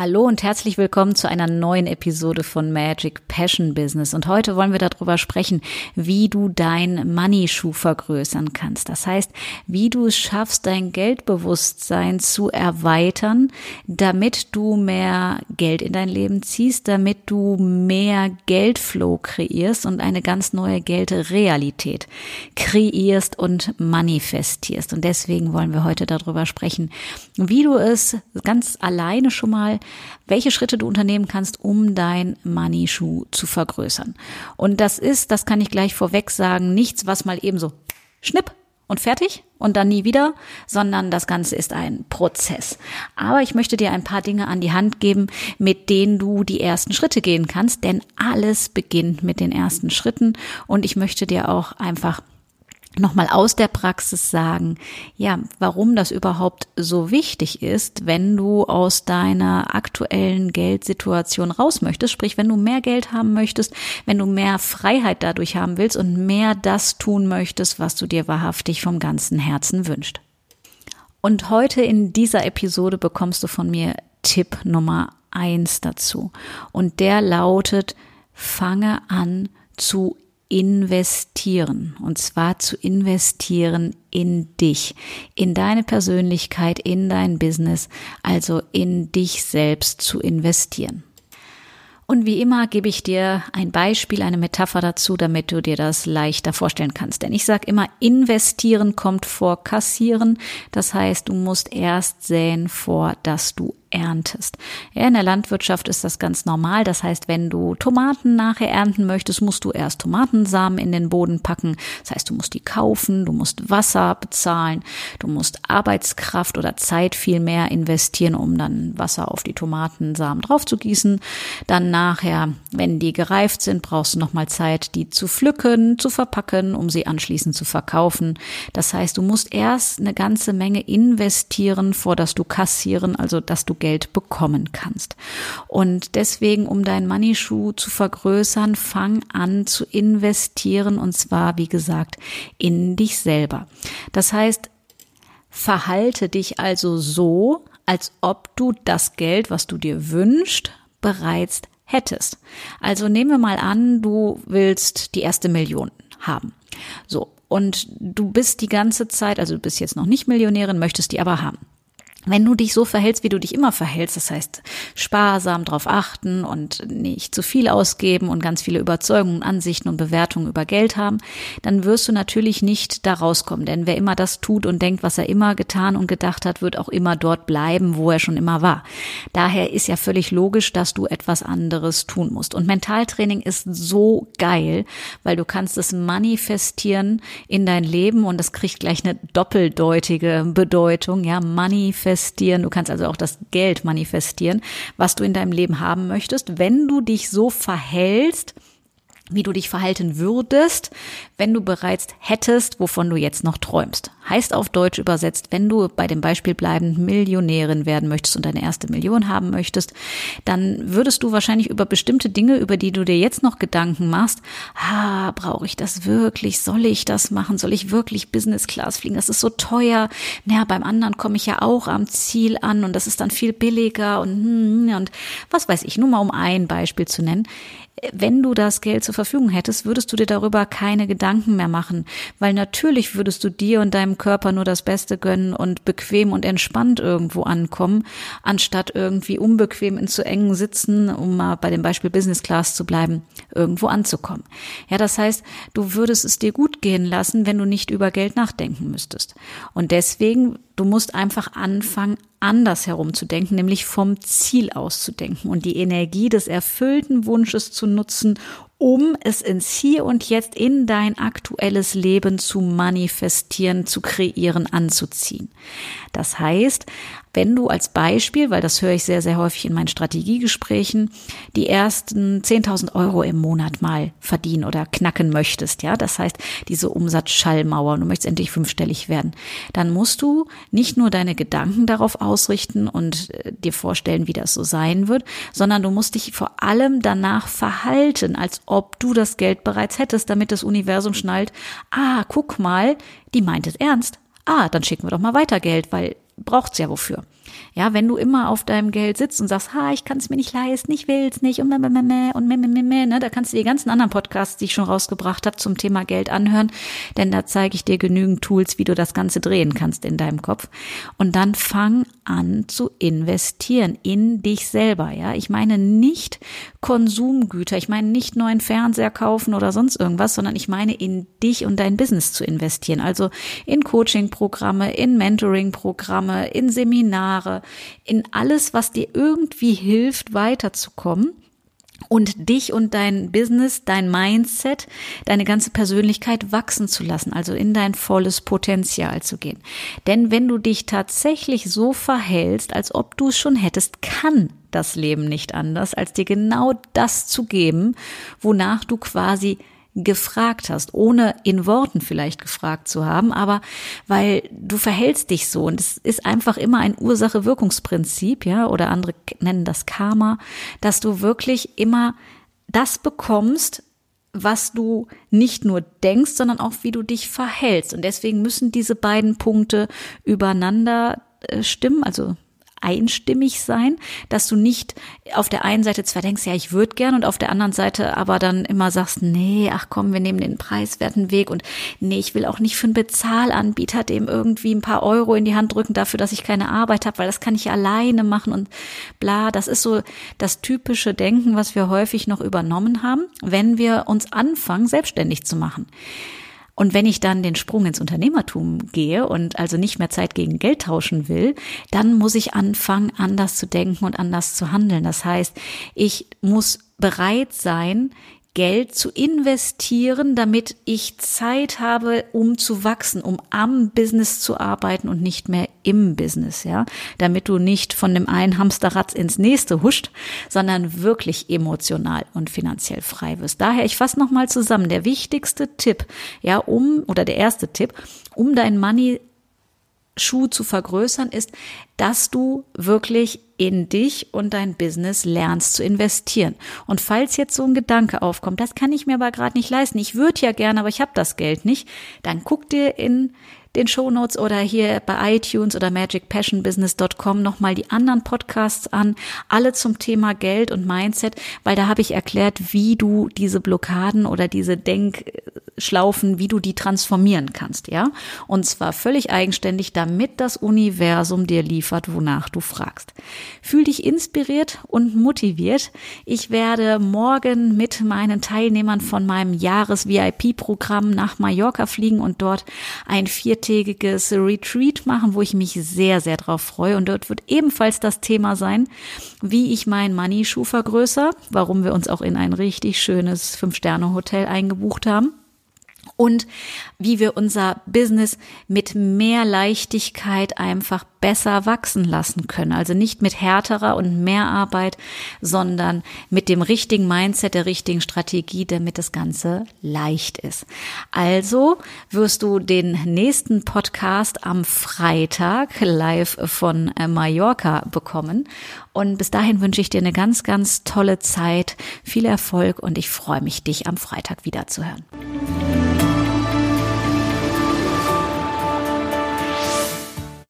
Hallo und herzlich willkommen zu einer neuen Episode von Magic Passion Business. Und heute wollen wir darüber sprechen, wie du dein Money Schuh vergrößern kannst. Das heißt, wie du es schaffst, dein Geldbewusstsein zu erweitern, damit du mehr Geld in dein Leben ziehst, damit du mehr Geldflow kreierst und eine ganz neue Geldrealität kreierst und manifestierst. Und deswegen wollen wir heute darüber sprechen, wie du es ganz alleine schon mal welche Schritte du unternehmen kannst, um dein Money Schuh zu vergrößern. Und das ist, das kann ich gleich vorweg sagen, nichts, was mal eben so schnipp und fertig und dann nie wieder, sondern das Ganze ist ein Prozess. Aber ich möchte dir ein paar Dinge an die Hand geben, mit denen du die ersten Schritte gehen kannst, denn alles beginnt mit den ersten Schritten und ich möchte dir auch einfach nochmal aus der Praxis sagen, ja, warum das überhaupt so wichtig ist, wenn du aus deiner aktuellen Geldsituation raus möchtest, sprich, wenn du mehr Geld haben möchtest, wenn du mehr Freiheit dadurch haben willst und mehr das tun möchtest, was du dir wahrhaftig vom ganzen Herzen wünscht. Und heute in dieser Episode bekommst du von mir Tipp Nummer eins dazu. Und der lautet, fange an zu investieren. Und zwar zu investieren in dich, in deine Persönlichkeit, in dein Business, also in dich selbst zu investieren. Und wie immer gebe ich dir ein Beispiel, eine Metapher dazu, damit du dir das leichter vorstellen kannst. Denn ich sage immer, investieren kommt vor kassieren. Das heißt, du musst erst säen, vor dass du erntest. Ja, in der Landwirtschaft ist das ganz normal. Das heißt, wenn du Tomaten nachher ernten möchtest, musst du erst Tomatensamen in den Boden packen. Das heißt, du musst die kaufen, du musst Wasser bezahlen, du musst Arbeitskraft oder Zeit viel mehr investieren, um dann Wasser auf die Tomatensamen draufzugießen. Dann nachher, wenn die gereift sind, brauchst du nochmal Zeit, die zu pflücken, zu verpacken, um sie anschließend zu verkaufen. Das heißt, du musst erst eine ganze Menge investieren, vor dass du kassieren, also dass du Geld bekommen kannst. Und deswegen, um deinen Money Schuh zu vergrößern, fang an zu investieren und zwar, wie gesagt, in dich selber. Das heißt, verhalte dich also so, als ob du das Geld, was du dir wünschst, bereits hättest. Also nehmen wir mal an, du willst die erste Million haben. So. Und du bist die ganze Zeit, also du bist jetzt noch nicht Millionärin, möchtest die aber haben. Wenn du dich so verhältst, wie du dich immer verhältst, das heißt sparsam drauf achten und nicht zu viel ausgeben und ganz viele Überzeugungen, Ansichten und Bewertungen über Geld haben, dann wirst du natürlich nicht da rauskommen. Denn wer immer das tut und denkt, was er immer getan und gedacht hat, wird auch immer dort bleiben, wo er schon immer war. Daher ist ja völlig logisch, dass du etwas anderes tun musst. Und Mentaltraining ist so geil, weil du kannst es manifestieren in dein Leben und das kriegt gleich eine doppeldeutige Bedeutung, ja, manifestieren manifestieren. Du kannst also auch das Geld manifestieren, was du in deinem Leben haben möchtest, wenn du dich so verhältst, wie du dich verhalten würdest, wenn du bereits hättest, wovon du jetzt noch träumst. Heißt auf Deutsch übersetzt, wenn du bei dem Beispiel bleibend Millionärin werden möchtest und deine erste Million haben möchtest, dann würdest du wahrscheinlich über bestimmte Dinge, über die du dir jetzt noch Gedanken machst, ah, brauche ich das wirklich? Soll ich das machen? Soll ich wirklich Business Class fliegen? Das ist so teuer. Naja, beim anderen komme ich ja auch am Ziel an und das ist dann viel billiger und, hm, und was weiß ich, nur mal um ein Beispiel zu nennen wenn du das Geld zur Verfügung hättest, würdest du dir darüber keine Gedanken mehr machen, weil natürlich würdest du dir und deinem Körper nur das Beste gönnen und bequem und entspannt irgendwo ankommen, anstatt irgendwie unbequem in zu engen Sitzen, um mal bei dem Beispiel Business Class zu bleiben, irgendwo anzukommen. Ja, das heißt, du würdest es dir gut gehen lassen, wenn du nicht über Geld nachdenken müsstest. Und deswegen Du musst einfach anfangen, anders herumzudenken, nämlich vom Ziel auszudenken und die Energie des erfüllten Wunsches zu nutzen, um es ins Hier und Jetzt in dein aktuelles Leben zu manifestieren, zu kreieren, anzuziehen. Das heißt, wenn du als Beispiel, weil das höre ich sehr, sehr häufig in meinen Strategiegesprächen, die ersten 10.000 Euro im Monat mal verdienen oder knacken möchtest, ja, das heißt, diese Umsatzschallmauer und du möchtest endlich fünfstellig werden, dann musst du nicht nur deine Gedanken darauf ausrichten und äh, dir vorstellen, wie das so sein wird, sondern du musst dich vor allem danach verhalten, als ob du das Geld bereits hättest, damit das Universum schnallt, ah, guck mal, die meint es ernst. Ah, dann schicken wir doch mal weiter Geld, weil braucht's ja wofür. Ja, wenn du immer auf deinem Geld sitzt und sagst, ha, ich kann es mir nicht leisten, ich will's nicht und meh, meh, meh, und meh, meh, meh, meh, ne, da kannst du die ganzen anderen Podcasts, die ich schon rausgebracht habe zum Thema Geld anhören, denn da zeige ich dir genügend Tools, wie du das Ganze drehen kannst in deinem Kopf. Und dann fang an zu investieren in dich selber, ja. Ich meine nicht Konsumgüter, ich meine nicht neuen Fernseher kaufen oder sonst irgendwas, sondern ich meine in dich und dein Business zu investieren. Also in Coaching-Programme, in Mentoring-Programme, in Seminare, in alles, was dir irgendwie hilft, weiterzukommen und dich und dein Business, dein Mindset, deine ganze Persönlichkeit wachsen zu lassen, also in dein volles Potenzial zu gehen. Denn wenn du dich tatsächlich so verhältst, als ob du es schon hättest, kann das Leben nicht anders, als dir genau das zu geben, wonach du quasi gefragt hast, ohne in Worten vielleicht gefragt zu haben, aber weil du verhältst dich so und es ist einfach immer ein Ursache-Wirkungsprinzip, ja, oder andere nennen das Karma, dass du wirklich immer das bekommst, was du nicht nur denkst, sondern auch wie du dich verhältst. Und deswegen müssen diese beiden Punkte übereinander äh, stimmen, also einstimmig sein, dass du nicht auf der einen Seite zwar denkst, ja, ich würde gern und auf der anderen Seite aber dann immer sagst, nee, ach komm, wir nehmen den preiswerten Weg und nee, ich will auch nicht für einen Bezahlanbieter dem irgendwie ein paar Euro in die Hand drücken dafür, dass ich keine Arbeit habe, weil das kann ich alleine machen und bla, das ist so das typische Denken, was wir häufig noch übernommen haben, wenn wir uns anfangen, selbstständig zu machen. Und wenn ich dann den Sprung ins Unternehmertum gehe und also nicht mehr Zeit gegen Geld tauschen will, dann muss ich anfangen, anders zu denken und anders zu handeln. Das heißt, ich muss bereit sein, Geld zu investieren, damit ich Zeit habe, um zu wachsen, um am Business zu arbeiten und nicht mehr im Business, ja, damit du nicht von dem einen Hamsterrad ins nächste huscht, sondern wirklich emotional und finanziell frei wirst. Daher ich fasse noch mal zusammen, der wichtigste Tipp, ja, um oder der erste Tipp, um dein Money Schuh zu vergrößern, ist, dass du wirklich in dich und dein Business lernst zu investieren. Und falls jetzt so ein Gedanke aufkommt, das kann ich mir aber gerade nicht leisten, ich würde ja gerne, aber ich habe das Geld nicht, dann guck dir in den Shownotes oder hier bei iTunes oder magicpassionbusiness.com nochmal die anderen Podcasts an, alle zum Thema Geld und Mindset, weil da habe ich erklärt, wie du diese Blockaden oder diese Denkschlaufen, wie du die transformieren kannst, ja? Und zwar völlig eigenständig, damit das Universum dir liefert, wonach du fragst. Fühl dich inspiriert und motiviert. Ich werde morgen mit meinen Teilnehmern von meinem Jahres-VIP-Programm nach Mallorca fliegen und dort ein vier viertägiges Retreat machen, wo ich mich sehr, sehr drauf freue. Und dort wird ebenfalls das Thema sein, wie ich mein Money-Schuh vergrößere, warum wir uns auch in ein richtig schönes Fünf-Sterne-Hotel eingebucht haben und wie wir unser Business mit mehr Leichtigkeit einfach besser wachsen lassen können. Also nicht mit härterer und mehr Arbeit, sondern mit dem richtigen Mindset, der richtigen Strategie, damit das Ganze leicht ist. Also wirst du den nächsten Podcast am Freitag live von äh, Mallorca bekommen. Und bis dahin wünsche ich dir eine ganz, ganz tolle Zeit, viel Erfolg und ich freue mich, dich am Freitag wieder zu hören.